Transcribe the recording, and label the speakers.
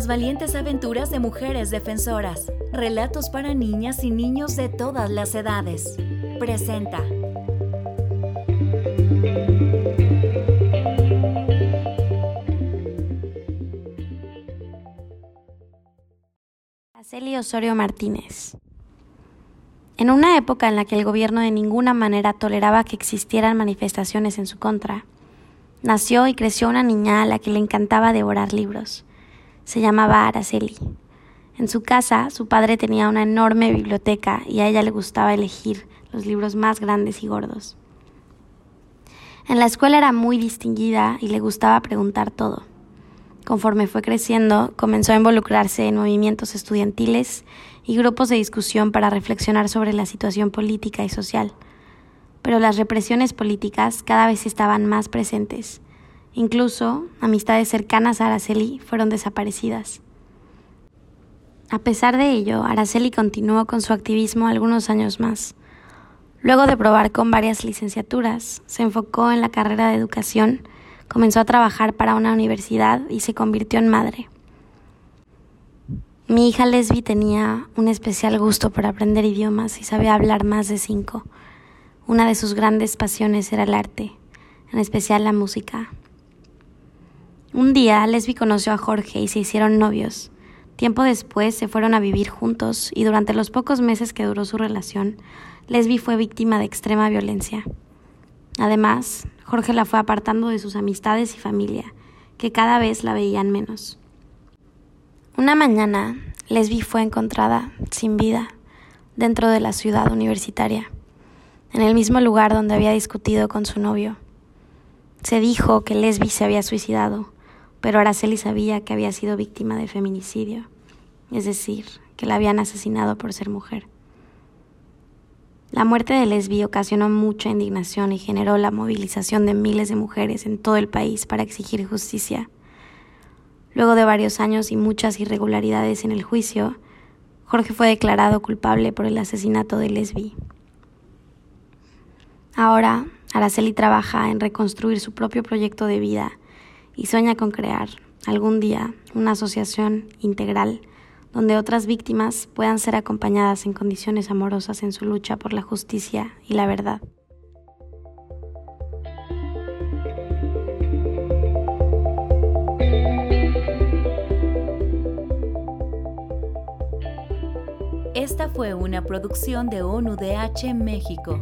Speaker 1: Las valientes aventuras de mujeres defensoras. Relatos para niñas y niños de todas las edades. Presenta.
Speaker 2: Araceli Osorio Martínez. En una época en la que el gobierno de ninguna manera toleraba que existieran manifestaciones en su contra, nació y creció una niña a la que le encantaba devorar libros. Se llamaba Araceli. En su casa, su padre tenía una enorme biblioteca y a ella le gustaba elegir los libros más grandes y gordos. En la escuela era muy distinguida y le gustaba preguntar todo. Conforme fue creciendo, comenzó a involucrarse en movimientos estudiantiles y grupos de discusión para reflexionar sobre la situación política y social. Pero las represiones políticas cada vez estaban más presentes. Incluso amistades cercanas a Araceli fueron desaparecidas. A pesar de ello, Araceli continuó con su activismo algunos años más. Luego de probar con varias licenciaturas, se enfocó en la carrera de educación comenzó a trabajar para una universidad y se convirtió en madre. Mi hija Lesbi tenía un especial gusto por aprender idiomas y sabía hablar más de cinco. Una de sus grandes pasiones era el arte, en especial la música. Un día Lesbi conoció a Jorge y se hicieron novios. Tiempo después se fueron a vivir juntos y durante los pocos meses que duró su relación, Lesbi fue víctima de extrema violencia. Además, Jorge la fue apartando de sus amistades y familia, que cada vez la veían menos. Una mañana, Lesbi fue encontrada sin vida dentro de la ciudad universitaria, en el mismo lugar donde había discutido con su novio. Se dijo que Lesbi se había suicidado, pero Araceli sabía que había sido víctima de feminicidio, es decir, que la habían asesinado por ser mujer. La muerte de Lesbi ocasionó mucha indignación y generó la movilización de miles de mujeres en todo el país para exigir justicia. Luego de varios años y muchas irregularidades en el juicio, Jorge fue declarado culpable por el asesinato de Lesbi. Ahora, Araceli trabaja en reconstruir su propio proyecto de vida y sueña con crear, algún día, una asociación integral donde otras víctimas puedan ser acompañadas en condiciones amorosas en su lucha por la justicia y la verdad.
Speaker 1: Esta fue una producción de ONUDH México.